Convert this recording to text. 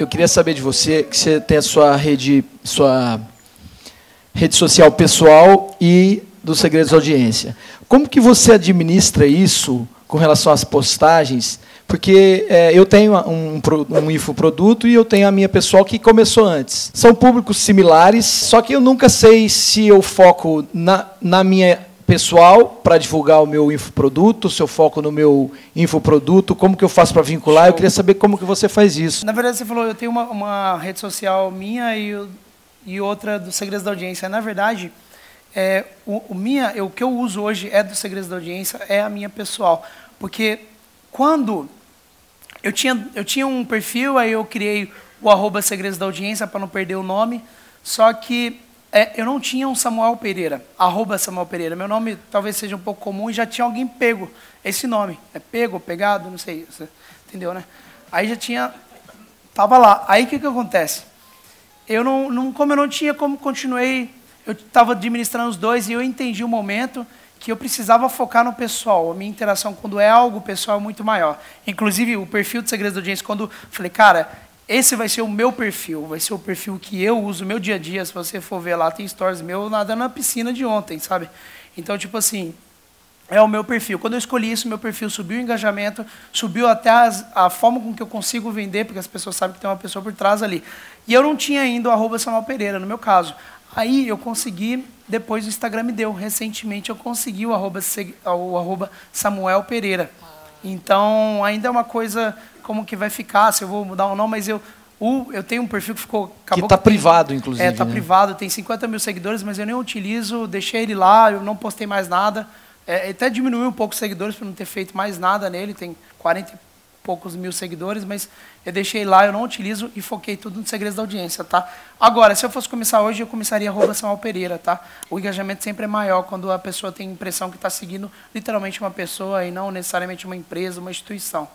Eu queria saber de você, que você tem a sua rede, sua rede social pessoal e dos segredos audiência. Como que você administra isso com relação às postagens? Porque é, eu tenho um, um infoproduto e eu tenho a minha pessoal que começou antes. São públicos similares, só que eu nunca sei se eu foco na, na minha pessoal para divulgar o meu infoproduto, se eu foco no meu infoproduto, como que eu faço para vincular? Show. Eu queria saber como que você faz isso. Na verdade, você falou, eu tenho uma, uma rede social minha e, e outra dos Segredos da Audiência. Na verdade, é, o, o, minha, o que eu uso hoje é dos Segredos da Audiência, é a minha pessoal. Porque quando eu tinha, eu tinha um perfil, aí eu criei o arroba Segredos da Audiência para não perder o nome. Só que é, eu não tinha um Samuel Pereira, arroba Samuel Pereira. Meu nome talvez seja um pouco comum e já tinha alguém pego esse nome. É pego, pegado, não sei. Entendeu, né? Aí já tinha. Tava lá. Aí o que, que acontece? Eu não, não, como eu não tinha como continuei, eu estava administrando os dois e eu entendi o momento que eu precisava focar no pessoal. A minha interação, quando é algo pessoal, é muito maior. Inclusive, o perfil de Segredos da Audiência, quando falei, cara, esse vai ser o meu perfil, vai ser o perfil que eu uso no meu dia a dia. Se você for ver lá, tem stories meu nadando na piscina de ontem, sabe? Então, tipo assim, é o meu perfil. Quando eu escolhi isso, meu perfil subiu o engajamento, subiu até as, a forma com que eu consigo vender, porque as pessoas sabem que tem uma pessoa por trás ali. E eu não tinha ainda o arroba Samuel Pereira, no meu caso. Aí eu consegui, depois o Instagram me deu. Recentemente eu consegui o arroba, o arroba Samuel Pereira. Então ainda é uma coisa como que vai ficar, se eu vou mudar ou não, mas eu, o, eu tenho um perfil que ficou. que está privado, inclusive. É, está né? privado, tem 50 mil seguidores, mas eu nem utilizo, deixei ele lá, eu não postei mais nada. É, até diminuiu um pouco os seguidores para não ter feito mais nada nele, tem 40 poucos mil seguidores, mas eu deixei lá, eu não utilizo e foquei tudo nos segredos da audiência, tá? Agora, se eu fosse começar hoje, eu começaria arroba Samuel Pereira, tá? O engajamento sempre é maior quando a pessoa tem a impressão que está seguindo literalmente uma pessoa e não necessariamente uma empresa, uma instituição.